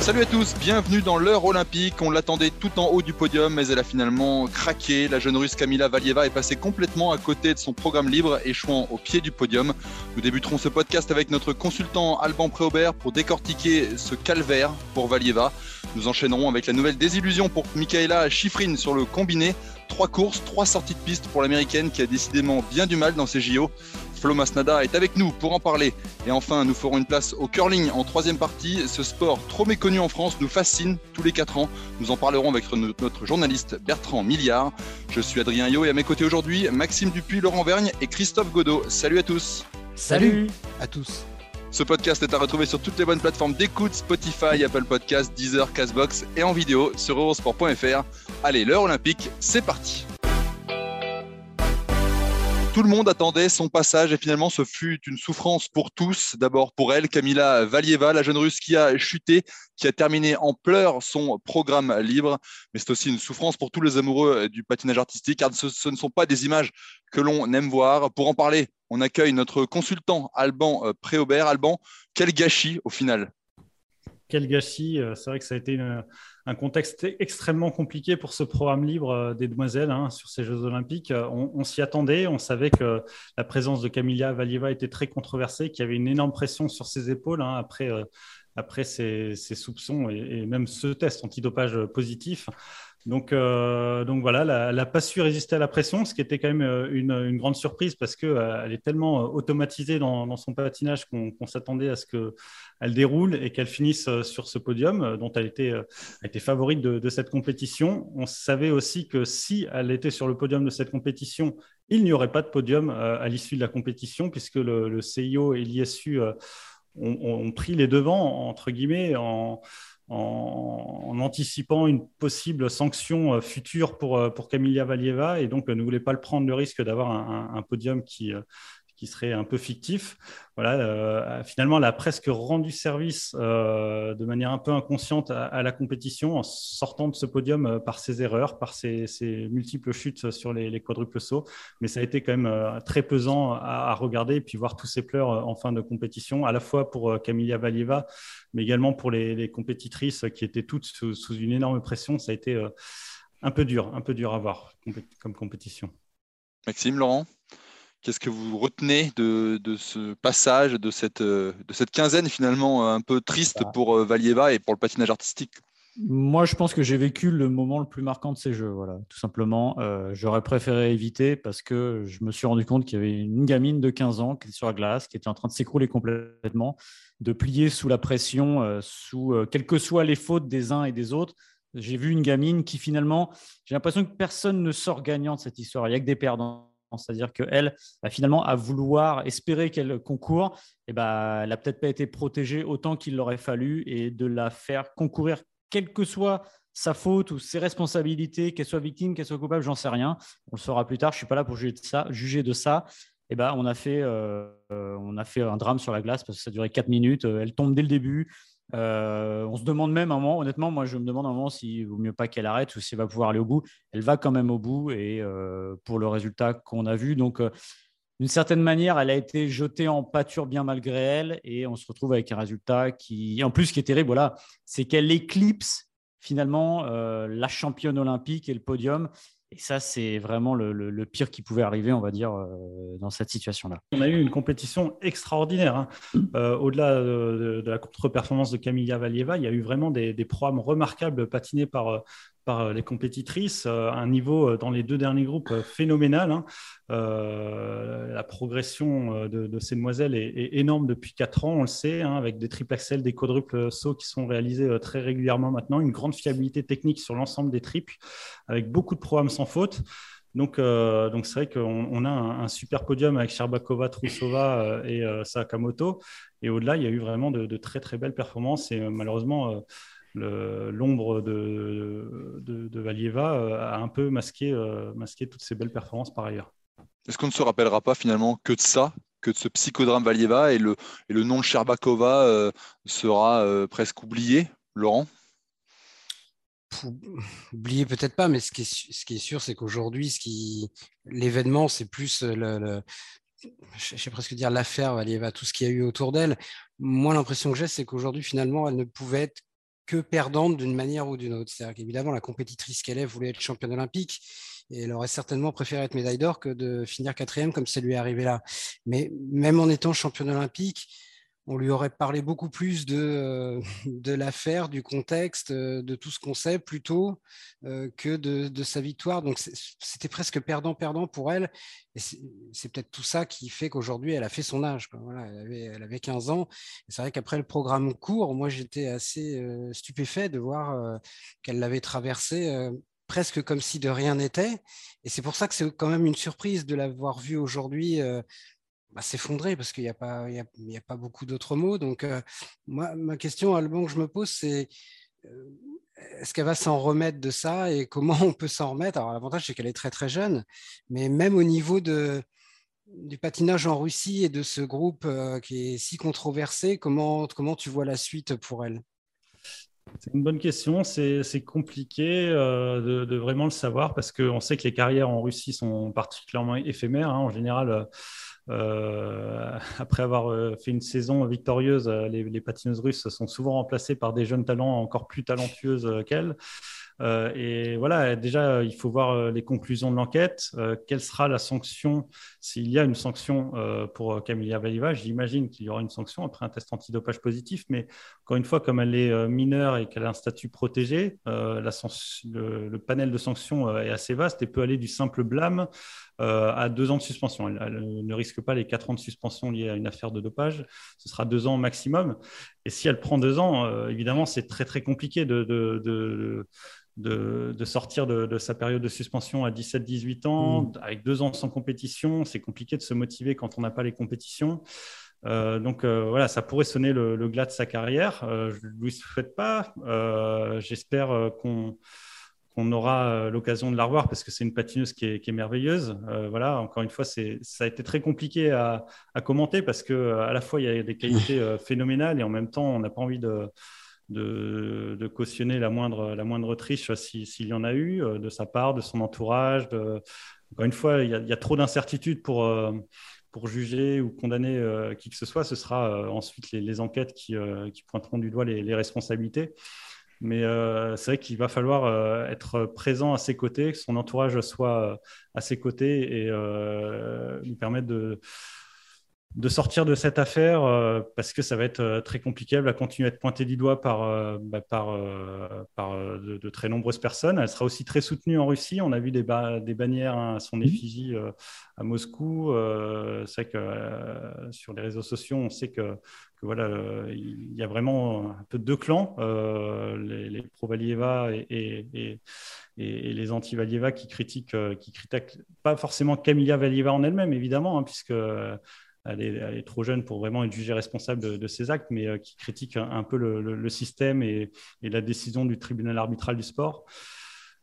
Salut à tous, bienvenue dans l'heure olympique. On l'attendait tout en haut du podium, mais elle a finalement craqué. La jeune russe Kamila Valieva est passée complètement à côté de son programme libre, échouant au pied du podium. Nous débuterons ce podcast avec notre consultant Alban Préaubert pour décortiquer ce calvaire pour Valieva. Nous enchaînerons avec la nouvelle désillusion pour Michaela Schifrin sur le combiné. Trois courses, trois sorties de piste pour l'américaine qui a décidément bien du mal dans ses JO. Flo Masnada est avec nous pour en parler. Et enfin, nous ferons une place au curling en troisième partie. Ce sport trop méconnu en France nous fascine tous les quatre ans. Nous en parlerons avec notre journaliste Bertrand Milliard. Je suis Adrien Yo et à mes côtés aujourd'hui, Maxime Dupuis, Laurent Vergne et Christophe Godot. Salut à tous. Salut à tous. Ce podcast est à retrouver sur toutes les bonnes plateformes d'écoute, Spotify, Apple Podcasts, Deezer, Castbox et en vidéo sur eurosport.fr. Allez, l'heure olympique, c'est parti. Tout le monde attendait son passage et finalement ce fut une souffrance pour tous. D'abord pour elle, Kamila Valieva, la jeune russe qui a chuté, qui a terminé en pleurs son programme libre. Mais c'est aussi une souffrance pour tous les amoureux du patinage artistique car ce, ce ne sont pas des images que l'on aime voir. Pour en parler, on accueille notre consultant Alban euh, Préaubert. Alban, quel gâchis au final quel gâchis. Euh, c'est vrai que ça a été une, un contexte extrêmement compliqué pour ce programme libre euh, des demoiselles hein, sur ces Jeux Olympiques. On, s'y attendait, on savait que la présence de Camilla Valieva était très controversée, qu'il y avait une énorme pression sur ses épaules hein, après, euh, après ces, ces soupçons et, et, même ce test antidopage positif. Donc, euh, donc voilà, elle n'a pas su résister à la pression, ce qui était quand même euh, une, grande surprise parce qu'elle euh, est tellement automatisée dans, son patinage qu'on qu s'attendait à ce qu'elle déroule et qu'elle finisse sur ce podium dont elle était, favorite de, de, cette compétition. On savait aussi que si elle était sur le podium de cette compétition, il n'y aurait pas de podium à l'issue de la compétition puisque le, le CIO et l'ISU ont, ont, pris les devants, entre guillemets, en en, anticipant une possible sanction euh, future pour, euh, pour Camilla Valieva. Et donc euh, ne voulait pas le prendre le risque d'avoir un, podium qui, qui serait un peu fictif. Voilà, euh, finalement, elle a presque rendu service euh, de manière un peu inconsciente à, la compétition en sortant de ce podium euh, par ses erreurs, par ses, multiples chutes sur les, les, quadruples sauts. Mais ça a été quand même très pesant à, regarder et puis voir tous ces pleurs en fin de compétition, à la fois pour Camilla Valieva, mais également pour les, compétitrices qui étaient toutes sous, une énorme pression. Ça a été un peu dur, un peu dur à voir comme compétition. Maxime, Laurent? Qu'est-ce que vous retenez de, de, ce passage, de cette, de cette quinzaine finalement un peu triste bah. pour Valieva et pour le patinage artistique? Moi, je pense que j'ai vécu le moment le plus marquant de ces jeux. Voilà, tout simplement. Euh, J'aurais préféré éviter parce que je me suis rendu compte qu'il y avait une gamine de 15 ans qui était sur la glace, qui était en train de s'écrouler complètement, de plier sous la pression, euh, sous euh, quelles que soient les fautes des uns et des autres. J'ai vu une gamine qui finalement, j'ai l'impression que personne ne sort gagnant de cette histoire. Il n'y a que des perdants c'est-à-dire qu'elle, bah, finalement, à vouloir espérer qu'elle concourt, et eh bah, elle n'a peut-être pas été protégée autant qu'il l'aurait fallu et de la faire concourir, quelle que soit sa faute ou ses responsabilités, qu'elle soit victime, qu'elle soit coupable, j'en sais rien. On le saura plus tard, je ne suis pas là pour juger de ça. Juger de ça. Eh ben, on, a fait, euh, on a fait un drame sur la glace parce que ça durait 4 minutes. Elle tombe dès le début. Euh, on se demande même un moment, honnêtement, moi je me demande un moment s'il vaut mieux pas qu'elle arrête ou s'il va pouvoir aller au bout. Elle va quand même au bout et euh, pour le résultat qu'on a vu. Donc, euh, d'une certaine manière, elle a été jetée en pâture bien malgré elle et on se retrouve avec un résultat qui, en plus, qui est terrible, voilà, c'est qu'elle éclipse finalement la championne olympique et le podium. Et ça, c'est vraiment le, le, le, pire qui pouvait arriver, on va dire, euh, dans cette situation-là. On a eu une compétition extraordinaire. Hein. Mm. Euh, Au-delà de, de, la contre-performance de Camilla Valieva, il y a eu vraiment des, des programmes remarquables patinés par, par les compétitrices, euh, un niveau dans les deux derniers groupes phénoménal. Hein. Euh, la progression de, de, ces demoiselles est, énorme depuis quatre ans, on le sait, hein, avec des triples axels, des quadruples sauts qui sont réalisés très régulièrement maintenant, une grande fiabilité technique sur l'ensemble des triples, avec beaucoup de programmes sans faute. Donc, c'est vrai qu'on a un, super podium avec Sherbakova, Trusova et Sakamoto. Et au-delà, il y a eu vraiment de, très très belles performances. Et malheureusement, l'ombre de, de, Valieva a un peu masqué, masqué toutes ces belles performances par ailleurs. Est-ce qu'on ne se rappellera pas finalement que de ça, que de ce psychodrame Valieva et le, et le nom de Sherbakova euh, sera euh, presque oublié, Laurent? Oublié peut-être pas, mais ce qui est, ce qui est sûr, c'est qu'aujourd'hui, ce qui l'événement, c'est plus le, je vais presque dire l'affaire Valieva, tout ce qu'il y a eu autour d'elle. Moi, l'impression que j'ai, c'est qu'aujourd'hui, finalement, elle ne pouvait être perdante d'une manière ou d'une autre. C'est-à-dire qu'évidemment, la compétitrice qu'elle est voulait être championne olympique et elle aurait certainement préféré être médaille d'or que de finir quatrième comme ça lui est arrivé là. Mais même en étant championne olympique, on lui aurait parlé beaucoup plus de, euh, de l'affaire, du contexte, euh, de tout ce qu'on sait plutôt euh, que de, sa victoire. Donc c'était presque perdant-perdant pour elle. Et c'est peut-être tout ça qui fait qu'aujourd'hui, elle a fait son âge. Voilà, elle, avait, elle, avait, 15 ans. C'est vrai qu'après le programme court, moi j'étais assez stupéfait de voir qu'elle l'avait traversé presque comme si de rien n'était. Et c'est pour ça que c'est quand même une surprise de l'avoir vu aujourd'hui bah, s'effondrer, parce qu'il n'y a, pas, il a pas beaucoup d'autres mots. Donc, euh, moi, ma question, Alban, que je me pose, c'est euh, est-ce qu'elle va s'en remettre de ça et comment on peut s'en remettre? Alors, l'avantage, c'est qu'elle est très, très jeune, mais même au niveau de, du patinage en Russie et de ce groupe qui est si controversé, comment, comment tu vois la suite pour elle? C'est une bonne question. C'est compliqué euh, de, vraiment le savoir parce qu'on sait que les carrières en Russie sont particulièrement éphémères. Hein. En général, euh, après avoir euh, fait une saison victorieuse, les, patineuses russes sont souvent remplacées par des jeunes talents encore plus talentueuses qu'elles. Euh, et voilà, déjà, il faut voir euh, les conclusions de l'enquête. Euh, quelle sera la sanction s'il y a une sanction pour Camilla Valiva? J'imagine qu'il y aura une sanction après un test antidopage positif, mais encore une fois, comme elle est mineure et qu'elle a un statut protégé, le, panel de sanctions est assez vaste et peut aller du simple blâme à deux ans de suspension. Elle, ne risque pas les quatre ans de suspension liés à une affaire de dopage. Ce sera deux ans maximum. Et si elle prend deux ans, évidemment, c'est très très compliqué de, de de, sortir de, sa période de suspension à 17-18 ans, mm. avec deux ans sans compétition. C'est compliqué de se motiver quand on n'a pas les compétitions. Euh, donc euh, voilà, ça pourrait sonner le, glas de sa carrière. Euh, je ne lui souhaite pas. J'espère qu'on aura l'occasion de la revoir parce que c'est une patineuse qui est, merveilleuse. voilà, encore une fois, ça a été très compliqué à, à commenter parce que à la fois il y a des qualités phénoménales et en même temps on n'a pas envie de de, cautionner la moindre, la moindre triche s'il y en a eu euh, de sa part, de son entourage. Encore une fois, il y a, trop d'incertitudes pour, euh, pour juger ou condamner euh, qui que ce soit. Ce sera ensuite les, enquêtes qui, pointeront du doigt les, responsabilités. Mais c'est vrai qu'il va falloir être présent à ses côtés, que son entourage soit à ses côtés et lui permettre de de sortir de cette affaire euh, parce que ça va être euh, très compliqué. Elle va continuer à être pointée du doigt par, euh, bah, par, par de, très nombreuses personnes. Elle sera aussi très soutenue en Russie. On a vu des, des bannières hein, à son mmh. effigie à Moscou. c'est que sur les réseaux sociaux, on sait que, voilà, il y a vraiment un peu deux clans, les, les pro-Valieva et, et, et, les anti-Valieva qui critiquent, qui critiquent pas forcément Camilla Valieva en elle-même, évidemment, hein, puisque elle est, trop jeune pour vraiment être jugée responsable de, ses actes, mais euh, qui critique un, peu le, système et, la décision du tribunal arbitral du sport.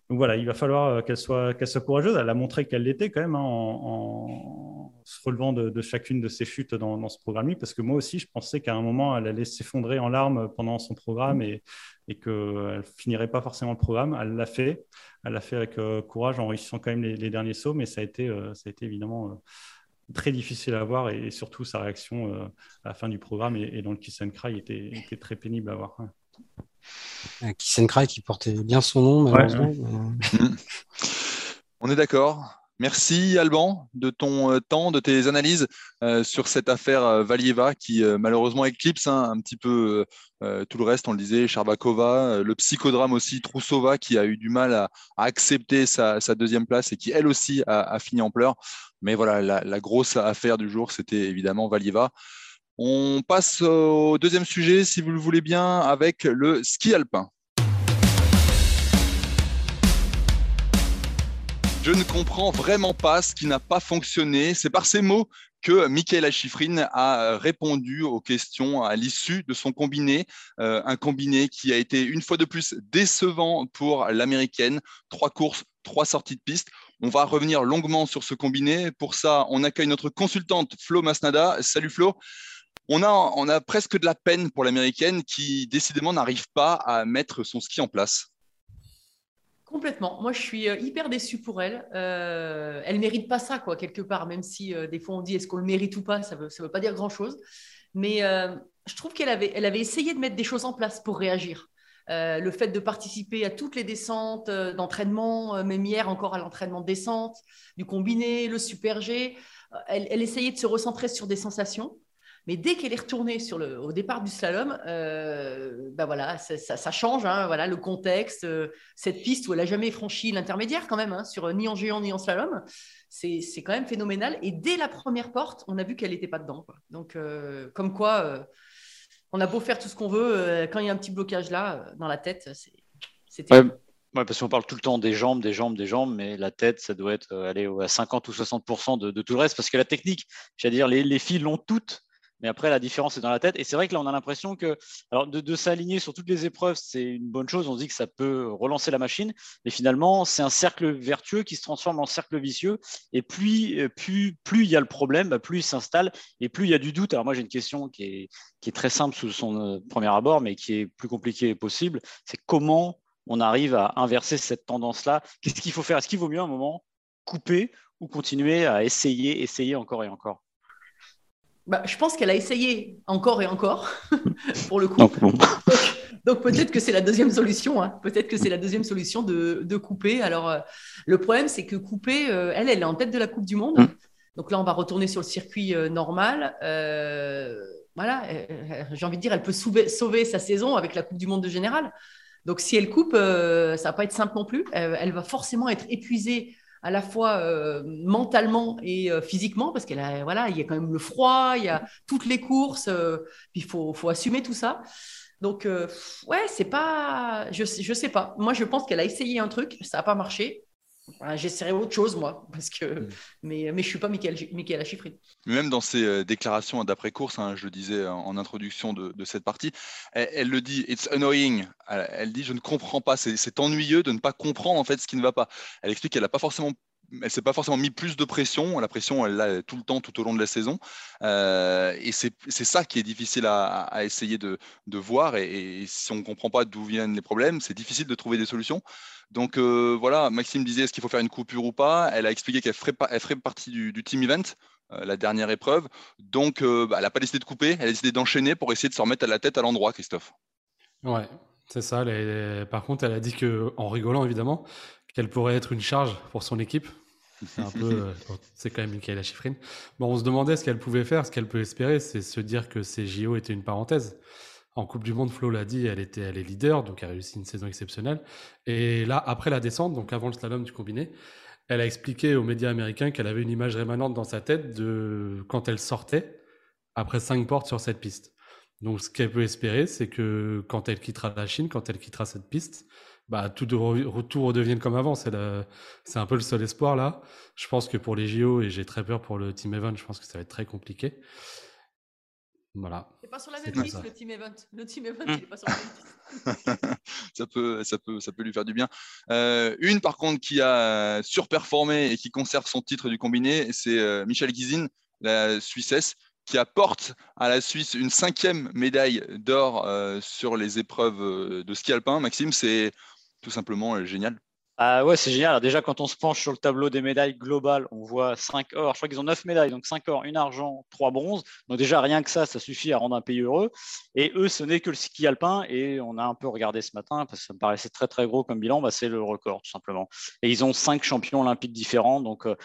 Donc voilà, il va falloir euh, qu'elle soit, qu'elle soit courageuse. Elle a montré qu'elle l'était quand même hein, en, se relevant de, chacune de ses chutes dans, ce programme parce que moi aussi, je pensais qu'à un moment, elle allait s'effondrer en larmes pendant son programme et, et qu'elle finirait pas forcément le programme. Elle l'a fait. Elle l'a fait avec euh, courage en réussissant quand même les, derniers sauts, mais ça a été, ça a été évidemment très difficile à voir et, surtout sa réaction euh, à la fin du programme et, dans le Kiss and Cry était, était, très pénible à voir. Un Kiss and Cry qui portait bien son nom, malheureusement. On est d'accord. Merci Alban de ton euh, temps, de tes analyses euh, sur cette affaire Valieva qui malheureusement éclipse hein, un petit peu tout le reste. On le disait, Charbakova, le psychodrame aussi, Troussova qui a eu du mal à, accepter sa, deuxième place et qui elle aussi a fini en pleurs. Mais voilà, la, grosse affaire du jour, c'était évidemment Valieva. On passe au deuxième sujet, si vous le voulez bien, avec le ski alpin. Je ne comprends vraiment pas ce qui n'a pas fonctionné. C'est par ces mots que Michaela Schifrin a répondu aux questions à l'issue de son combiné. Euh, un combiné qui a été une fois de plus décevant pour l'américaine. Trois courses, trois sorties de piste. On va revenir longuement sur ce combiné. Pour ça, on accueille notre consultante Flo Masnada. Salut Flo. On a, on a presque de la peine pour l'américaine qui décidément n'arrive pas à mettre son ski en place. Complètement. Moi, je suis euh, hyper déçue pour elle. Euh, elle mérite pas ça, quoi, quelque part, même si euh, des fois on dit est-ce qu'on le mérite ou pas, ça ne veut, ça veut pas dire grand-chose. Mais euh, je trouve qu'elle avait, elle avait essayé de mettre des choses en place pour réagir. le fait de participer à toutes les descentes d'entraînement, même hier encore à l'entraînement de descente, du combiné, le super G, elle, elle essayait de se recentrer sur des sensations. Mais dès qu'elle est retournée sur le, au départ du slalom, euh, bah voilà, ça, change. Hein, voilà, le contexte, euh, cette piste où elle n'a jamais franchi l'intermédiaire quand même, hein, sur ni en géant ni en slalom, c'est quand même phénoménal. Et dès la première porte, on a vu qu'elle n'était pas dedans. Donc, euh, comme quoi, euh, on a beau faire tout ce qu'on veut, euh, quand il y a un petit blocage là, dans la tête, c'est ouais. Parce qu'on parle tout le temps des jambes, des jambes, des jambes, mais la tête, ça doit être aller à 50 ou 60 de, de, tout le reste, parce que la technique, j'allais dire, les, les filles l'ont toutes, mais après, la différence est dans la tête. Et c'est vrai que là, on a l'impression que alors de, s'aligner sur toutes les épreuves, c'est une bonne chose. On dit que ça peut relancer la machine. Mais finalement, c'est un cercle vertueux qui se transforme en cercle vicieux. Et plus, plus, plus il y a le problème, bah, plus il s'installe et plus il y a du doute. Alors moi, j'ai une question qui est, qui est très simple sous son euh, premier abord, mais qui est plus compliquée possible. C'est comment on arrive à inverser cette tendance-là? Qu'est-ce qu'il faut faire? Est-ce qu'il vaut mieux à un moment couper ou continuer à essayer, essayer encore et encore? Bah, je pense qu'elle a essayé encore et encore, pour le coup. Donc, bon. donc, peut-être que c'est la deuxième solution. Hein. Peut-être que c'est la deuxième solution de, de couper. Alors, euh, le problème, c'est que couper, euh, elle, elle est en tête de la Coupe du Monde. Mm. Donc là, on va retourner sur le circuit euh, normal. Voilà, j'ai envie de dire, elle peut sauver, sauver, sa saison avec la Coupe du Monde de général. Donc, si elle coupe, ça va pas être simple non plus. elle va forcément être épuisée à la fois euh, mentalement et euh, physiquement, parce qu'il voilà, il y a quand même le froid, il y a toutes les courses, euh, puis il faut, faut, assumer tout ça. Donc, ouais, c'est pas. Je, je sais pas. Moi, je pense qu'elle a essayé un truc, ça n'a pas marché. J'essaierai autre chose, moi, parce que, mm. mais, mais je ne suis pas Michael, Schifrin. Même dans ses euh, déclarations d'après-course, hein, je le disais en, introduction de, de, cette partie, elle, elle, le dit, it's annoying. Elle, elle dit, je ne comprends pas, c'est ennuyeux de ne pas comprendre en fait ce qui ne va pas. Elle explique qu'elle n'a pas forcément elle s'est pas forcément mis plus de pression. La pression, elle l'a tout le temps, tout au long de la saison. Euh, et c'est ça qui est difficile à, à essayer de, de voir. Et, et, si on ne comprend pas d'où viennent les problèmes, c'est difficile de trouver des solutions. Donc euh, voilà, Maxime disait est-ce qu'il faut faire une coupure ou pas? Elle a expliqué qu'elle ferait, elle ferait partie du, du team event. Euh, la dernière épreuve. Donc, euh, bah, elle n'a pas décidé de couper, elle a décidé d'enchaîner pour essayer de se remettre à la tête à l'endroit, Christophe. Ouais, c'est ça. Les... Par contre, elle a dit que, en rigolant évidemment, qu'elle pourrait être une charge pour son équipe. C'est un peu, c'est quand même Michaela Schifrin. Bon, on se demandait ce qu'elle pouvait faire, ce qu'elle peut espérer, c'est se dire que ces JO étaient une parenthèse. En Coupe du Monde, Flo l'a dit, elle était, elle est leader, donc elle a réussi une saison exceptionnelle. Et là, après la descente, donc avant le slalom du combiné, elle a expliqué aux médias américains qu'elle avait une image rémanente dans sa tête de quand elle sortait après cinq portes sur cette piste. Donc, ce qu'elle peut espérer, c'est que quand elle quittera la Chine, quand elle quittera cette piste, bah, tout, de tout redevienne comme avant. C'est un peu le seul espoir là. Je pense que pour les JO, et j'ai très peur pour le Team Event, je pense que ça va être très compliqué. Voilà. C'est pas sur la même piste le team event. Le team event, il est pas sur la même piste. ça, peut, ça, peut, ça peut lui faire du bien. Euh, une, par contre, qui a surperformé et qui conserve son titre du combiné, c'est euh, Michel Gizin, la Suissesse, qui apporte à la Suisse une cinquième médaille d'or euh, sur les épreuves de ski alpin. Maxime, c'est tout simplement génial. Ah ouais, c'est génial. Alors déjà, quand on se penche sur le tableau des médailles globales, on voit 5 or. Je crois qu'ils ont 9 médailles, donc 5 or, une argent, 3 bronzes. Donc déjà, rien que ça, ça suffit à rendre un pays heureux. Et eux, ce n'est que le ski alpin. Et on a un peu regardé ce matin, parce que ça me paraissait très très gros comme bilan, bah, c'est le record, tout simplement. Et ils ont 5 champions olympiques différents. Donc euh,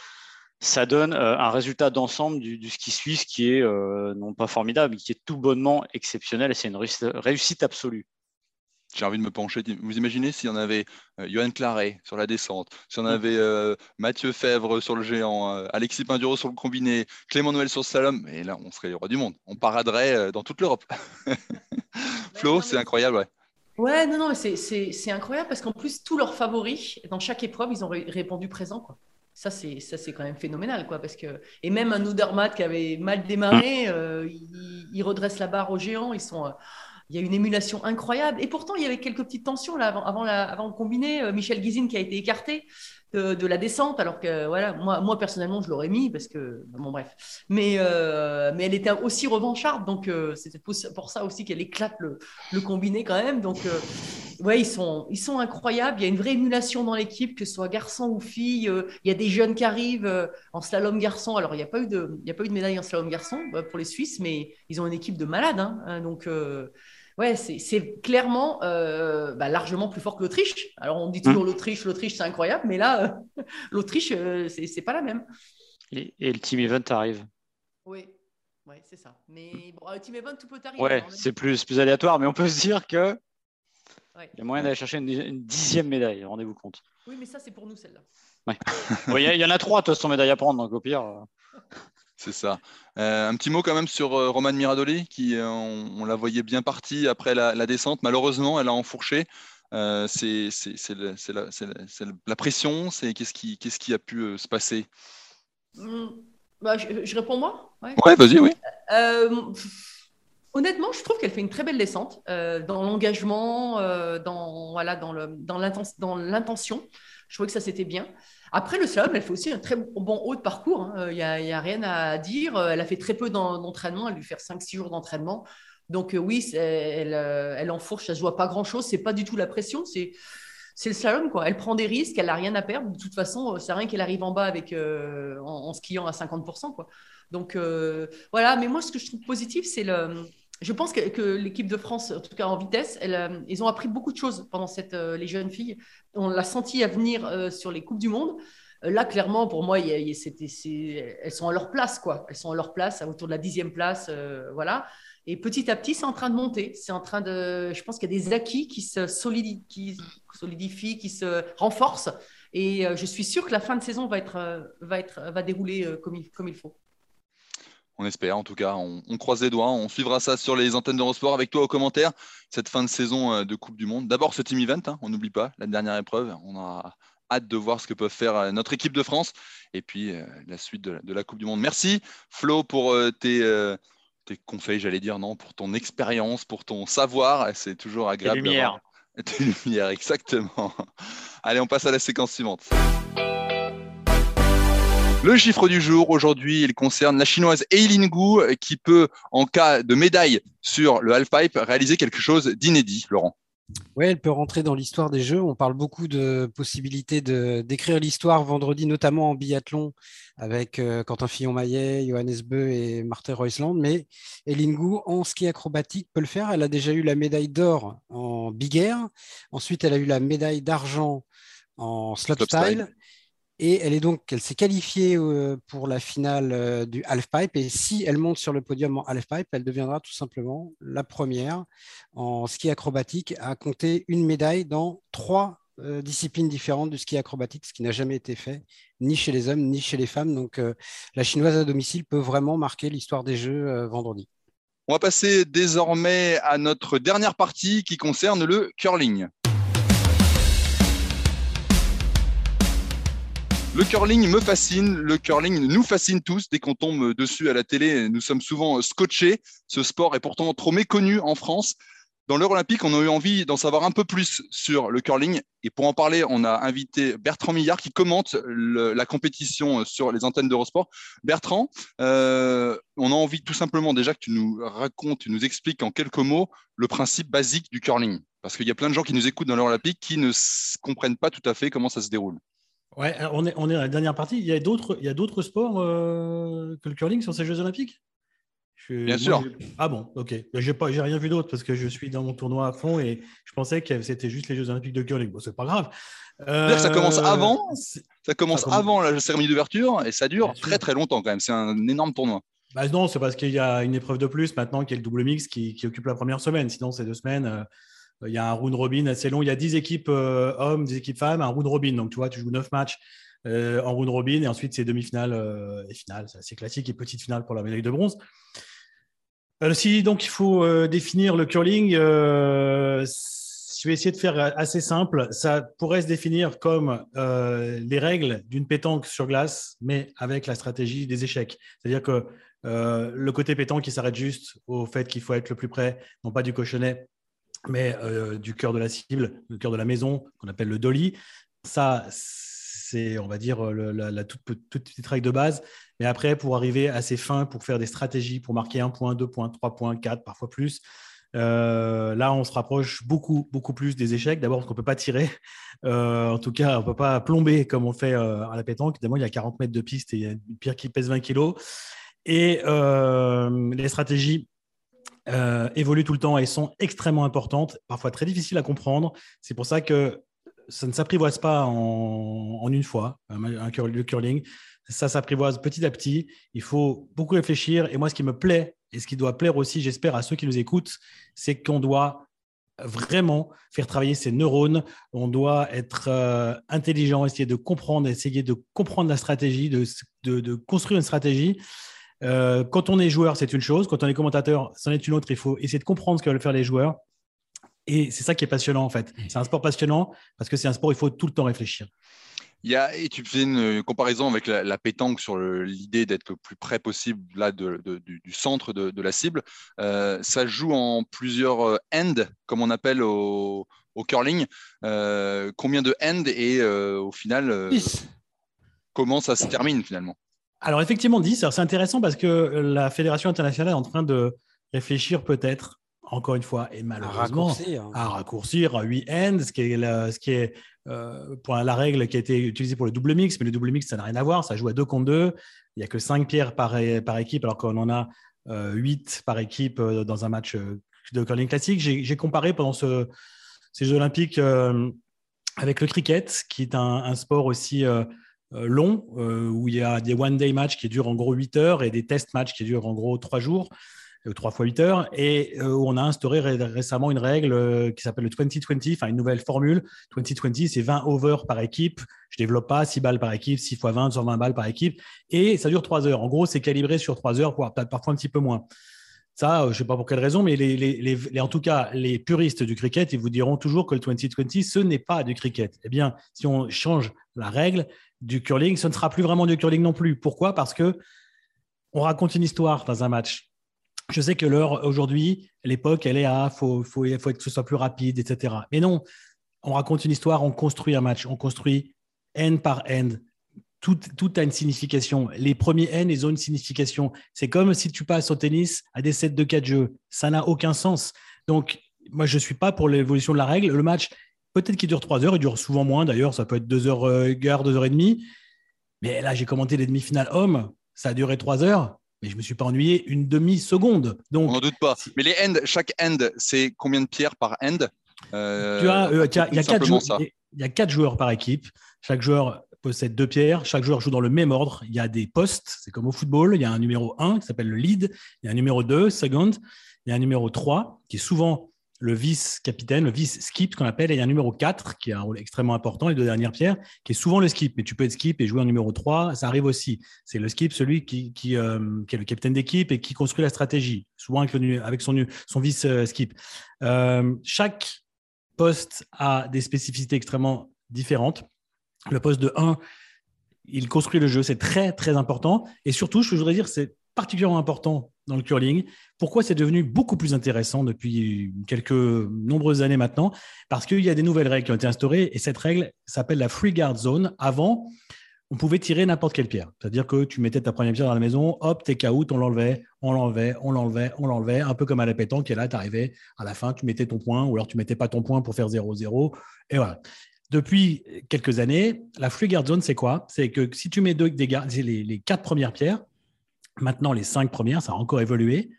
ça donne euh, un résultat d'ensemble du, du, ski suisse qui est euh, non pas formidable, mais qui est tout bonnement exceptionnel. Et c'est une réussite absolue j'ai envie de me pencher. Vous imaginez s'il y en avait euh, Johan Claret sur la descente, si on avait euh, Mathieu Fèvre sur le géant, euh, Alexis Pinduro sur le combiné, Clément Noël sur le slalom, et là, on serait les rois du monde. On paraderait euh, dans toute l'Europe. Flo, c'est incroyable, ouais. Ouais, non, non, c'est incroyable parce qu'en plus, tous leurs favoris, dans chaque épreuve, ils ont répondu présent. Quoi. Ça, c'est ça, c'est quand même phénoménal, quoi. Parce que et même un Oudermatt qui avait mal démarré, euh, il, redresse la barre aux géants. Ils sont, il y a une émulation incroyable. Et pourtant, il y avait quelques petites tensions là avant, avant, la, avant le combiné. Euh, Michel Guizine qui a été écarté de, la descente, alors que voilà, moi, moi personnellement, je l'aurais mis parce que bon, bref. Mais euh, mais elle était aussi revancharde, donc euh, c'était pour ça aussi qu'elle éclate le, le, combiné quand même. Donc euh, ouais, ils sont ils sont incroyables. Il y a une vraie émulation dans l'équipe, que ce soit garçon ou fille. il y a des jeunes qui arrivent en slalom garçon. Alors il n'y a pas eu de il y a pas eu de médaille en slalom garçon pour les Suisses, mais ils ont une équipe de malades. Hein donc ouais, c'est clairement euh, bah, largement plus fort que l'Autriche. Alors on dit toujours mmh. l'Autriche, l'Autriche c'est incroyable, mais là, euh, l'Autriche, euh, c'est pas la même. Et, le team event arrive. Oui, ouais, c'est ça. Mais bon, le team event, tout peut arriver. Ouais, c'est plus, plus aléatoire, mais on peut se dire que il y a moyen d'aller chercher une, dixième médaille, rendez-vous compte. Oui, mais ça, c'est pour nous, celle-là. Il y, en a trois, toi, son médaille à prendre, donc au pire. C'est ça. Euh, un petit mot quand même sur euh, Roman Miradoli, qui euh, on, la voyait bien partie après la, descente. Malheureusement, elle a enfourché. c'est la, pression. C'est qu'est-ce qui, a pu se passer? Mmh. bah, je, réponds moi? Ouais, vas-y, oui. Honnêtement, je trouve qu'elle fait une très belle descente dans l'engagement, dans voilà, dans l'intention. Je trouvais que ça c'était bien. Après, le slalom, elle fait aussi un très bon haut de parcours. Hein. Il n'y a, rien à dire. Elle a fait très peu d'entraînement. Elle a dû faire 5-6 jours d'entraînement. Donc, euh, oui, elle, euh, elle enfourche. Ça ne voit pas grand-chose. Ce n'est pas du tout la pression. C'est le slalom. Quoi. Elle prend des risques. Elle n'a rien à perdre. De toute façon, c'est rien qu'elle arrive en bas avec, euh, en, skiant à 50%. Quoi. Donc, voilà. Mais moi, ce que je trouve positif, c'est le je pense que, l'équipe de France, en tout cas en vitesse, ils ont appris beaucoup de choses pendant cette, les jeunes filles on l'a senti à venir euh, sur les Coupes du Monde. Euh, là, clairement, pour moi, elles sont à leur place, quoi. Elles sont à leur place, autour de la dixième place, euh, voilà. Et petit à petit, c'est en train de monter. C'est en train de, je pense qu'il y a des acquis qui se solidifient, qui, se renforcent. Et je suis sûr que la fin de saison va être, va être, va dérouler comme il faut. On espère, en tout cas, on, croise les doigts. On suivra ça sur les antennes d'Eurosport avec toi au commentaire. Cette fin de saison euh, de Coupe du Monde. D'abord, ce team event, hein, on n'oublie pas, la dernière épreuve. On a hâte de voir ce que peuvent faire euh, notre équipe de France et puis euh, la suite de, la Coupe du Monde. Merci, Flo, pour tes, tes, conseils, j'allais dire, non, pour ton expérience, pour ton savoir. C'est toujours agréable. Tes lumières. Tes lumières, exactement. Allez, on passe à la séquence suivante. Le chiffre du jour, aujourd'hui, il concerne la chinoise Eileen Gu, qui peut, en cas de médaille sur le halfpipe, réaliser quelque chose d'inédit, Laurent. Oui, elle peut rentrer dans l'histoire des Jeux. On parle beaucoup de possibilités d'écrire l'histoire vendredi, notamment en biathlon, avec euh, Quentin Fillon-Maillet, Johannes Beu et Martin Reusland. Mais Eileen Gu, en ski acrobatique, peut le faire. Elle a déjà eu la médaille d'or en big air. Ensuite, elle a eu la médaille d'argent en slopestyle. Et elle est donc, elle s'est qualifiée euh, pour la finale euh, du halfpipe. Et si elle monte sur le podium en halfpipe, elle deviendra tout simplement la première en ski acrobatique à compter une médaille dans trois euh, disciplines différentes du ski acrobatique, ce qui n'a jamais été fait ni chez les hommes ni chez les femmes. Donc la chinoise à domicile peut vraiment marquer l'histoire des Jeux vendredi. On va passer désormais à notre dernière partie qui concerne le curling. Le curling me fascine, le curling nous fascine tous. Dès qu'on tombe dessus à la télé, nous sommes souvent scotchés. Ce sport est pourtant trop méconnu en France. Dans l'heure olympique, on a eu envie d'en savoir un peu plus sur le curling. Et pour en parler, on a invité Bertrand Millard qui commente la compétition sur les antennes d'Eurosport. Bertrand, euh, on a envie tout simplement déjà que tu nous racontes, tu nous expliques en quelques mots le principe basique du curling. Parce qu'il y a plein de gens qui nous écoutent dans l'heure olympique qui ne comprennent pas tout à fait comment ça se déroule. Ouais, on est, on est à la dernière partie. Il y a d'autres, il y a d'autres sports euh, que le curling sur ces Jeux Olympiques? Bien sûr. Ah bon, ok. J'ai pas, j'ai rien vu d'autre parce que je suis dans mon tournoi à fond et je pensais que c'était juste les Jeux Olympiques de curling. Bon, c'est pas grave. Euh, ça commence avant. Ça commence avant la cérémonie d'ouverture et ça dure très très longtemps quand même. C'est un énorme tournoi. Bah non, c'est parce qu'il y a une épreuve de plus maintenant qui est le double mix qui, qui occupe la première semaine. Sinon, c'est deux semaines. Euh, il y a un round robin assez long. Il y a 10 équipes euh, hommes, 10 équipes femmes, un round robin. Donc, tu vois, tu joues 9 matchs euh, en round robin et ensuite, c'est demi-finale et finale. C'est assez classique et petite finale pour la médaille de bronze. si donc il faut définir le curling, je vais essayer de faire assez simple. Ça pourrait se définir comme les règles d'une pétanque sur glace, mais avec la stratégie des échecs. C'est-à-dire que le côté pétanque qui s'arrête juste au fait qu'il faut être le plus près, non pas du cochonnet, mais euh, du cœur de la cible, du cœur de la maison, qu'on appelle le dolly. Ça, c'est, on va dire, la, toute, petite règle de base. Mais après, pour arriver assez fin, pour faire des stratégies, pour marquer un point, deux points, trois points, quatre, parfois plus, euh, là, on se rapproche beaucoup, beaucoup plus des échecs. D'abord, parce qu'on ne peut pas tirer. Euh, en tout cas, on ne peut pas plomber comme on fait euh, à la pétanque. Évidemment, il y a 40 mètres de piste et il y a une pierre qui pèse 20 kilos. Et les stratégies évoluent tout le temps et sont extrêmement importantes, parfois très difficiles à comprendre. C'est pour ça que ça ne s'apprivoise pas en, une fois, le curling. Ça s'apprivoise petit à petit. Il faut beaucoup réfléchir. Et moi, ce qui me plaît et ce qui doit plaire aussi, j'espère, à ceux qui nous écoutent, c'est qu'on doit vraiment faire travailler ses neurones. On doit être euh, intelligent, essayer de comprendre, essayer de comprendre la stratégie, de, construire une stratégie. Euh, quand on est joueur, c'est une chose. Quand on est commentateur, c'en est une autre. Il faut essayer de comprendre ce que veulent faire les joueurs. Et c'est ça qui est passionnant, en fait. C'est un sport passionnant parce que c'est un sport où il faut tout le temps réfléchir. Il y a, et tu fais une comparaison avec la, pétanque sur l'idée d'être le plus près possible là, du, centre de, la cible. Euh, ça joue en plusieurs euh, ends, comme on appelle au, curling. Euh, combien de ends et au final, comment ça se termine finalement? Alors effectivement 10. C'est intéressant parce que la Fédération internationale est en train de réfléchir peut-être encore une fois, et malheureusement, à raccourcir à 8 ends, ce qui est, ce qui est euh, pour la règle qui a été utilisée pour le double mix, mais le double mix, ça n'a rien à voir, ça joue à 2 contre 2, il n'y a que 5 pierres par, par équipe, alors qu'on en a 8 euh, par équipe euh, dans un match de curling classique. J'ai comparé pendant ce, ces Jeux olympiques avec le cricket, qui est un, sport aussi long, où il y a des one-day matchs qui durent en gros 8 heures et des test matchs qui durent en gros 3 jours. 3 fois 8 heures, et euh, on a instauré récemment une règle euh, qui s'appelle le 20-20, enfin une nouvelle formule. 20-20, c'est 20 over par équipe. Je développe pas 6 balles par équipe, 6 fois 20, 120 balles par équipe, et ça dure 3 heures. En gros, c'est calibré sur 3 heures, peut-être parfois un petit peu moins. Ça, euh, je ne sais pas pour quelle raison, mais en tout cas, les puristes du cricket, ils vous diront toujours que le 20-20, ce n'est pas du cricket. Eh bien, si on change la règle du curling, ce ne sera plus vraiment du curling non plus. Pourquoi? Parce que on raconte une histoire dans un match je sais que l'heure aujourd'hui, l'époque, elle est à faut, faut, faut que ce soit plus rapide, etc. Mais non, on raconte une histoire, on construit un match, on construit end par end. Tout, tout a une signification. Les premiers N, ils ont une signification. C'est comme si tu passes au tennis à des sets de 4 jeux. Ça n'a aucun sens. Donc, moi, je ne suis pas pour l'évolution de la règle. Le match, peut-être qu'il dure 3 heures, il dure souvent moins d'ailleurs, ça peut être 2 heures, euh, 2 heures et demie. Mais là, j'ai commenté les demi-finales hommes, ça a duré 3 heures mais je me suis pas ennuyé une demi-seconde. Donc, On n'en doute pas. Mais les ends, chaque end, c'est combien de pierres par end? Euh, Tu as, euh, il, y a quatre joueurs, il y a quatre joueurs par équipe. Chaque joueur possède deux pierres. Chaque joueur joue dans le même ordre. Il y a des postes, c'est comme au football. Il y a un numéro 1 qui s'appelle le lead. Il y a un numéro 2, second. Il y a un numéro 3 qui est souvent le vice-capitaine, le vice-skip qu'on appelle, et il y a un numéro 4 qui a un rôle extrêmement important, les deux dernières pierres, qui est souvent le skip. Mais tu peux être skip et jouer en numéro 3, ça arrive aussi. C'est le skip, celui euh, qui est le capitaine d'équipe et qui construit la stratégie, souvent avec, son vice-skip. Euh, chaque poste a des spécificités extrêmement différentes. Le poste de 1, il construit le jeu, c'est très très important. Et surtout, je voudrais dire, c'est particulièrement important dans le curling. Pourquoi c'est devenu beaucoup plus intéressant depuis quelques nombreuses années maintenant? Parce qu'il y a des nouvelles règles qui ont été instaurées et cette règle s'appelle la free guard zone. Avant, on pouvait tirer n'importe quelle pierre. C'est-à-dire que tu mettais ta première pierre dans la maison, hop, t'es out, on l'enlevait, on l'enlevait, on l'enlevait, on l'enlevait, un peu comme à la pétanque. Et là, tu arrivais à la fin, tu mettais ton point ou alors tu mettais pas ton point pour faire 0-0. Et voilà. Depuis quelques années, la free guard zone, c'est quoi? C'est que si tu mets les, les quatre premières pierres, Maintenant, les cinq premières, ça a encore évolué.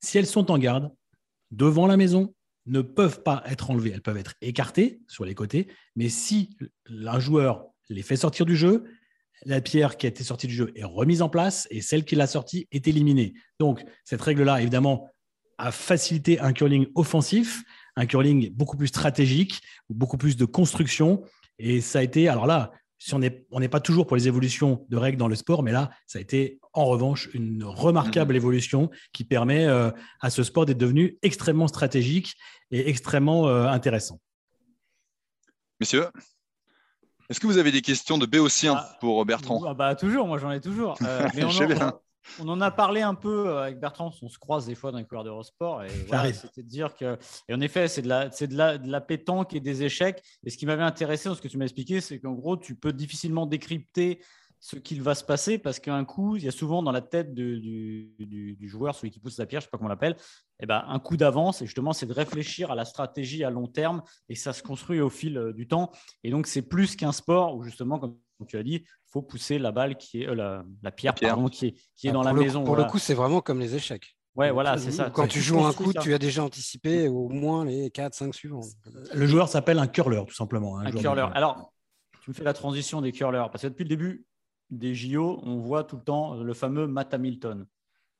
Si elles sont en garde, devant la maison, ne peuvent pas être enlevées. Elles peuvent être écartées sur les côtés. Mais si un joueur les fait sortir du jeu, la pierre qui a été sortie du jeu est remise en place et celle qui l'a sortie est éliminée. Donc, cette règle-là, évidemment, a facilité un curling offensif, un curling beaucoup plus stratégique, beaucoup plus de construction. Et ça a été, alors là, si on n'est pas toujours pour les évolutions de règles dans le sport, mais là, ça a été en revanche une remarquable mhm. évolution qui permet euh, à ce sport d'être devenu extrêmement stratégique et extrêmement euh, intéressant. Messieurs, est-ce que vous avez des questions de Béotien ah, pour Bertrand? ah bah, Toujours, moi j'en ai toujours. Euh, on, en, a parlé un peu euh, avec Bertrand, on se croise des fois dans les couloirs d'Eurosport. Et voilà, c'était de dire que. Et en effet, c'est de, la, de, la, de la pétanque et des échecs. Et ce qui m'avait intéressé dans ce que tu m'as expliqué, c'est qu'en gros, tu peux difficilement décrypter ce qu'il va se passer parce qu'un coup, il y a souvent dans la tête du, joueur, celui qui pousse la pierre, je ne sais pas comment on l'appelle, eh ben, un coup d'avance. Et justement, c'est de réfléchir à la stratégie à long terme et ça se construit au fil euh, du temps. Et donc, c'est plus qu'un sport où justement, comme tu as dit, il faut pousser la balle qui est euh, la, pierre, qui est, qui est ah, dans la maison. Pour le coup, c'est vraiment comme les échecs. Ouais, voilà, c'est ça. Quand tu joues un coup, tu as déjà anticipé au moins les 4, 5 suivants. Le joueur s'appelle un curler, tout simplement. Un, un curler. Alors, tu me fais la transition des curlers parce que depuis le début, des JO, on voit tout le temps le fameux Matt Hamilton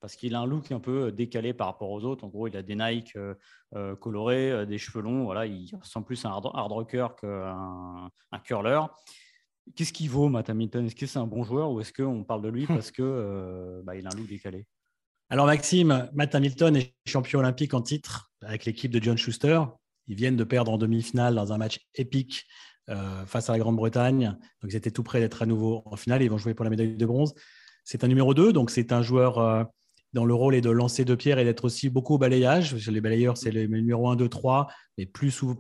parce qu'il a un look un peu décalé par rapport aux autres. En gros, il a des Nike euh, euh, colorés, euh, des cheveux longs. Voilà, il ressemble plus à un hard, rocker qu'un un curler. Qu'est-ce qu'il vaut, Matt Hamilton? Est-ce que c'est un bon joueur ou est-ce qu'on parle de lui parce qu'il bah, a un look décalé? Alors, Maxime, Matt Hamilton est champion olympique en titre avec l'équipe de John Schuster. Ils viennent de perdre en demi-finale dans un match épique euh, face à la Grande-Bretagne. Donc, ils étaient tout près d'être à nouveau en finale. Ils vont jouer pour la médaille de bronze. C'est un numéro 2, donc c'est un joueur euh, dans le rôle est de lancer de pierre et d'être aussi beaucoup au balayage. Les balayeurs, c'est le numéro 1, 2, 3, mais plus, le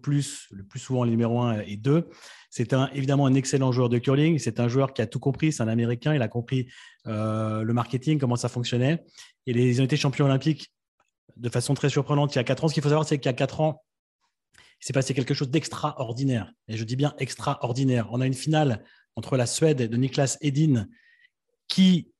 plus souvent les numéros 1 et 2. C'est évidemment un excellent joueur de curling. C'est un joueur qui a tout compris. C'est un Américain. Il a compris euh, le marketing, comment ça fonctionnait. Et les, ils ont été champions olympiques de façon très surprenante il y a 4 ans. Ce qu'il faut savoir, c'est qu'il y a 4 ans, il s'est passé quelque chose d'extraordinaire. Et je dis bien extraordinaire. On a une finale entre la Suède de Niklas Edin qui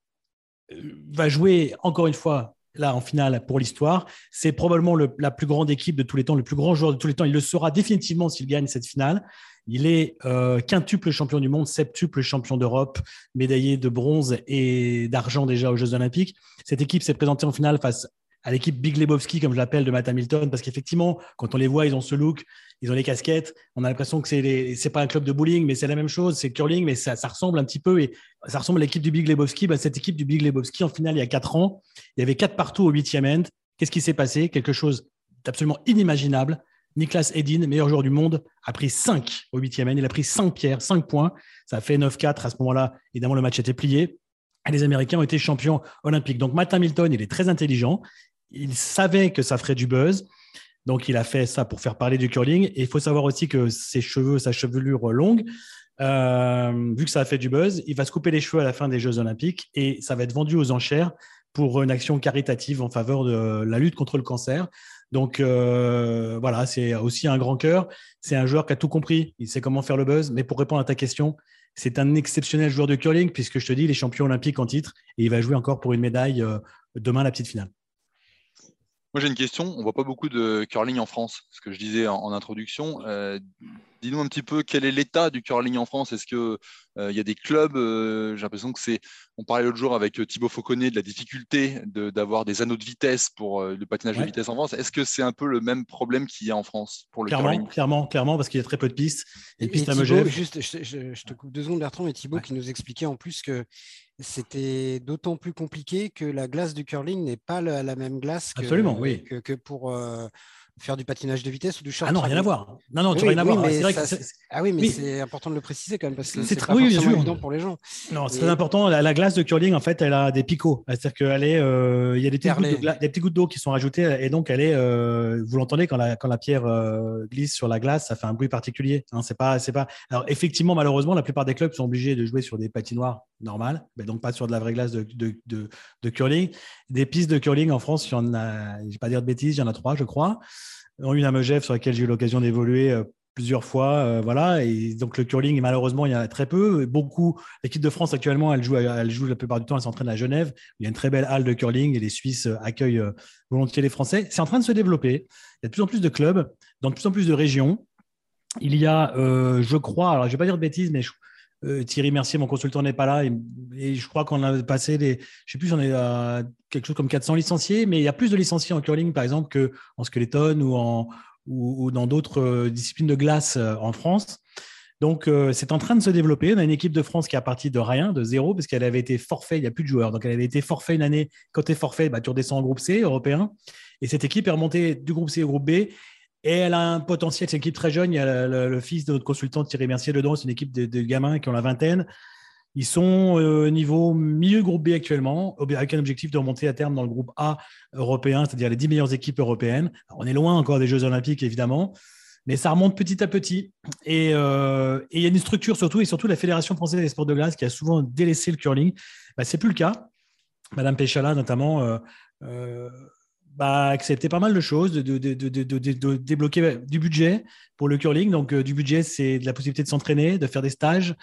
va jouer encore une fois là en finale pour l'histoire. C'est probablement la plus grande équipe de tous les temps, le plus grand joueur de tous les temps. Il le sera définitivement s'il gagne cette finale. Il est euh, quintuple champion du monde, septuple champion d'Europe, médaillé de bronze et d'argent déjà aux Jeux Olympiques. Cette équipe s'est présentée en finale face à l'équipe Big Lebowski, comme je l'appelle, de Matt Hamilton, parce qu'effectivement, quand on les voit, ils ont ce look, ils ont les casquettes. On a l'impression que c'est c'est pas un club de bowling, mais c'est la même chose, c'est curling, mais ça, ça, ressemble un petit peu et ça ressemble à l'équipe du Big Lebowski. Bah, cette équipe du Big Lebowski, en finale, il y a quatre ans, il y avait quatre partout au huitième end. Qu'est-ce qui s'est passé? Quelque chose d'absolument inimaginable. Niklas Edin, meilleur joueur du monde, a pris 5 au huitième end. Il a pris 5 pierres, 5 points. Ça a fait 9-4. À ce moment-là, évidemment, le match était plié. Et les Américains ont été champions olympiques. Donc, Matt Hamilton, il est très intelligent il savait que ça ferait du buzz. Donc, il a fait ça pour faire parler du curling. Et il faut savoir aussi que ses cheveux, sa chevelure longue, euh, vu que ça a fait du buzz, il va se couper les cheveux à la fin des Jeux Olympiques et ça va être vendu aux enchères pour une action caritative en faveur de la lutte contre le cancer. Donc euh, voilà, c'est aussi un grand cœur. C'est un joueur qui a tout compris. Il sait comment faire le buzz. Mais pour répondre à ta question, c'est un exceptionnel joueur de curling puisque je te dis, il est champion olympique en titre et il va jouer encore pour une médaille euh, demain la petite finale. Moi, j'ai une question. On voit pas beaucoup de curling en France, ce que je disais en, introduction. Euh, dis-nous un petit peu quel est l'état du curling en France. Est-ce qu'il euh, il y a des clubs euh, J'ai l'impression que c'est. On parlait l'autre jour avec Thibaut Fauconnet de la difficulté d'avoir des anneaux de vitesse pour le patinage de vitesse en France. Est-ce que c'est un peu le même problème qu'il y a en France pour le clairement, curling? Clairement, clairement, parce qu'il y a très peu de pistes. Et, pistes à juste, je, te coupe deux secondes, Bertrand, et Thibaut qui nous expliquait en plus que c'était d'autant plus compliqué que la glace du curling n'est pas la, même glace que, Absolument, oui. que, pour euh, faire du patinage de vitesse ou du short. Ah non, rien à voir. Non, non, tu rien à voir. ah oui, mais, c'est important de le préciser quand même parce que c'est pas oui, évident pour les gens. Non, c'est très important. La, glace de curling, en fait, elle a des picots. C'est-à-dire qu'il est, euh, y a des petites, gouttes d'eau qui sont rajoutées et donc elle est, euh, vous l'entendez quand la, quand la pierre euh, glisse sur la glace, ça fait un bruit particulier. Hein, c'est pas, c'est pas. Alors effectivement, malheureusement, la plupart des clubs sont obligés de jouer sur des patinoires normales, mais donc pas sur de la vraie glace de, de, de, de curling. Des pistes de curling en France, il y en a, je vais pas dire de bêtises, il y en a trois, je crois une à Megève sur laquelle j'ai eu l'occasion d'évoluer euh, plusieurs fois. Euh, voilà. Et donc le curling, malheureusement, il y a très peu. Beaucoup. L'équipe de France actuellement, elle joue, elle joue la plupart du temps, elle s'entraîne à Genève. Il y a une très belle halle de curling et les Suisses euh, accueillent volontiers les Français. C'est en train de se développer. Il y a de plus en plus de clubs dans de plus en plus de régions. Il y a, je crois, alors je ne vais pas dire de bêtises, mais Thierry Mercier, mon consultant, n'est pas là. Et, je crois qu'on a passé des. Je sais plus, on est à quelque chose comme 400 licenciés, mais il y a plus de licenciés en curling, par exemple, qu'en skeleton ou, en, ou, dans d'autres euh, disciplines de glace euh, en France. Donc, euh, c'est en train de se développer. On a une équipe de France qui a parti de rien, de zéro, parce qu'elle avait été forfait, il n'y a plus de joueurs. Donc, elle avait été forfait une année. Quand tu es forfait, bah, tu redescends en groupe C européen. Et cette équipe est remontée du groupe C au groupe B Et elle a un potentiel, c'est une équipe très jeune. Il y a le, fils de notre consultant Thierry Mercier dedans. C'est une équipe de, gamins qui ont la vingtaine. Ils sont au niveau milieu groupe B actuellement, avec un objectif de remonter à terme dans le groupe A européen, c'est-à-dire les 10 meilleures équipes européennes. on est loin encore des Jeux Olympiques, évidemment, mais ça remonte petit à petit. Euh, et, il y a une structure surtout, et surtout la Fédération française des sports de glace qui a souvent délaissé le curling. Bah, Ce n'est plus le cas. Madame Péchala, notamment, euh, euh, bah, accepté pas mal de choses, de, débloquer du budget pour le curling. Donc, du budget, c'est de la possibilité de s'entraîner, de faire des stages.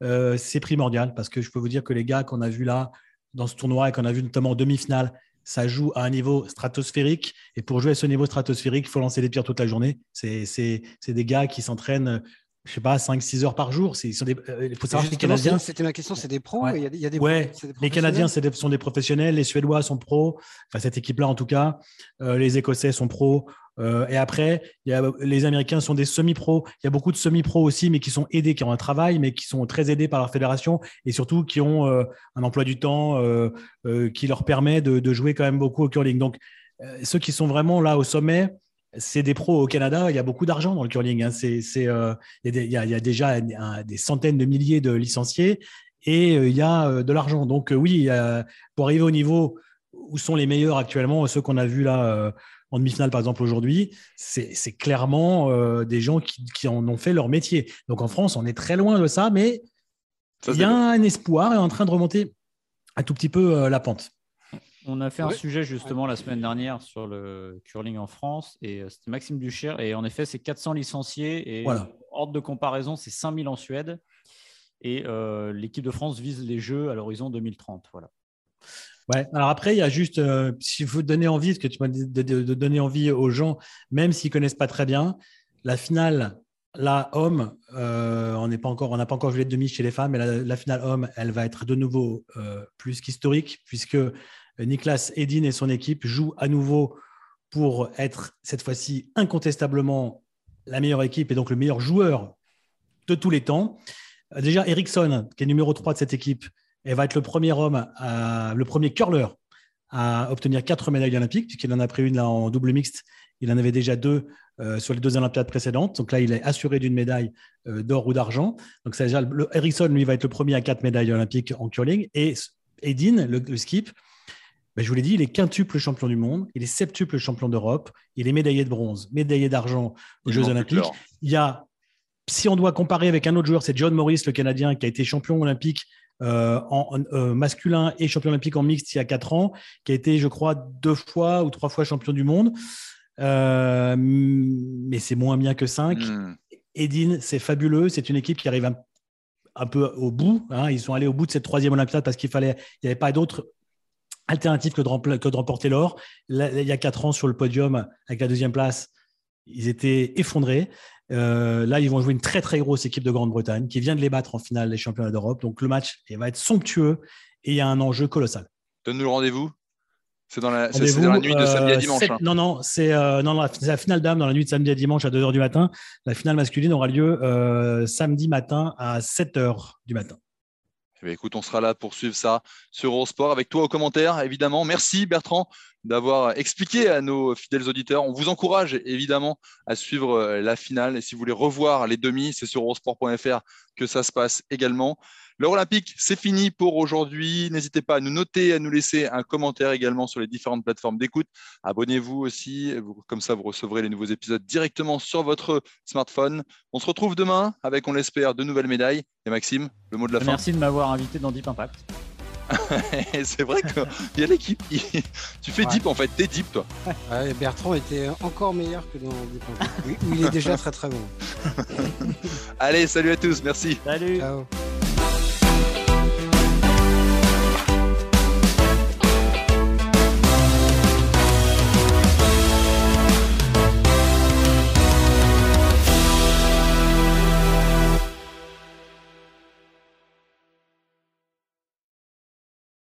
c'est primordial parce que je peux vous dire que les gars qu'on a vus là dans ce tournoi et qu'on a vu notamment en demi-finale, ça joue à un niveau stratosphérique. Et pour jouer à ce niveau stratosphérique, il faut lancer des tirs toute la journée. C'est des gars qui s'entraînent, je sais pas, 5-6 heures par jour. Des, euh, il faut savoir que les Canadiens. C'était ma question, c'est des pros il y a, des ouais. les Canadiens sont des professionnels, les Suédois sont pros, enfin cette équipe-là en tout cas. Euh, les Écossais sont pros. Euh, et après, il y a, les Américains sont des semi-pros. Il y a beaucoup de semi-pros aussi, mais qui sont aidés, qui ont un travail, mais qui sont très aidés par leur fédération et surtout qui ont un emploi du temps qui leur permet de, jouer quand même beaucoup au curling. Donc, ceux qui sont vraiment là au sommet, c'est des pros au Canada. Il y a beaucoup d'argent dans le curling. Hein. C'est, c'est, il, y a, déjà des centaines de milliers de licenciés et il y a de l'argent. Donc, oui, pour arriver au niveau où sont les meilleurs actuellement, ceux qu'on a vus là en demi-finale, par exemple, aujourd'hui, c'est clairement euh, des gens qui, en ont fait leur métier. Donc en France, on est très loin de ça, mais il y a un espoir et en train de remonter un tout petit peu euh, la pente. On a fait un sujet justement la semaine dernière sur le curling en France et euh, c'était Maxime Ducher. Et en effet, c'est 400 licenciés et voilà. ordre de comparaison, c'est 5000 en Suède. Et l'équipe de France vise les Jeux à l'horizon 2030. Voilà. Ouais. Alors après, il y a juste, euh, s'il faut donner envie, ce que tu m'as dit de, donner envie aux gens, même s'ils connaissent pas très bien, la finale, la homme, euh, on n'est pas encore, on n'a pas encore vu les demi chez les femmes, mais la, finale homme, elle va être de nouveau euh, plus qu'historique puisque Niklas Edin et son équipe jouent à nouveau pour être cette fois-ci incontestablement la meilleure équipe et donc le meilleur joueur de tous les temps. Déjà, Ericsson, qui est numéro 3 de cette équipe, va être le premier homme, le premier curler à obtenir quatre médailles olympiques, puisqu'il en a pris une là en double mixte. Il en avait déjà deux euh, sur les deux Olympiades précédentes. Donc là, il est assuré d'une médaille euh, d'or ou d'argent. Donc déjà, le, Ericsson, lui, va être le premier à quatre médailles olympiques en curling. Et Edin, le, skip, ben, je vous l'ai dit, il est quintuple champion du monde, il est septuple champion d'Europe, il est médaillé de bronze, médaillé d'argent aux Jeux Olympiques. Il y a, si on doit comparer avec un autre joueur, c'est John Morris, le Canadien, qui a été champion olympique euh, en, euh, masculin et champion olympique en mixte il y a quatre ans, qui a été, je crois, deux fois ou trois fois champion du monde. Euh, mais c'est moins bien que cinq. Hmm. Edine, c'est fabuleux. C'est une équipe qui arrive un, peu au bout. Hein. Ils sont allés au bout de cette troisième Olympiade parce qu'il fallait, il n'y avait pas d'autre alternative que de, que de remporter l'or. Il y a quatre ans sur le podium avec la deuxième place, ils étaient effondrés. Euh, là, ils vont jouer une très très grosse équipe de Grande-Bretagne qui vient de les battre en finale des championnats d'Europe. Donc le match il va être somptueux et il y a un enjeu colossal. Donne-nous le rendez-vous. C'est dans, la, nuit de samedi à euh, dimanche. Hein. Non, non, c'est euh, la finale d'âme dans la nuit de samedi à dimanche à 2h du matin. La finale masculine aura lieu samedi matin à 7h du matin. Eh écoute, on sera là pour suivre ça sur Eurosport avec toi au commentaire, évidemment. Merci Bertrand d'avoir expliqué à nos fidèles auditeurs. On vous encourage évidemment à suivre euh, la finale. Et si vous voulez revoir les demi, c'est sur eurosport.fr que ça se passe également. L'heure olympique, c'est fini pour aujourd'hui. N'hésitez pas à nous noter, à nous laisser un commentaire également sur les différentes plateformes d'écoute. Abonnez-vous aussi, comme ça vous recevrez les nouveaux épisodes directement sur votre smartphone. On se retrouve demain avec, on l'espère, de nouvelles médailles. Et Maxime, le mot de la fin. Merci de m'avoir invité dans Deep Impact. c'est vrai qu'il y a l'équipe. tu fais deep en fait, t'es deep toi. Bertrand était encore meilleur que dans Deep Impact. Oui, il est déjà très très bon. Allez, salut à tous, merci. Salut. Ciao.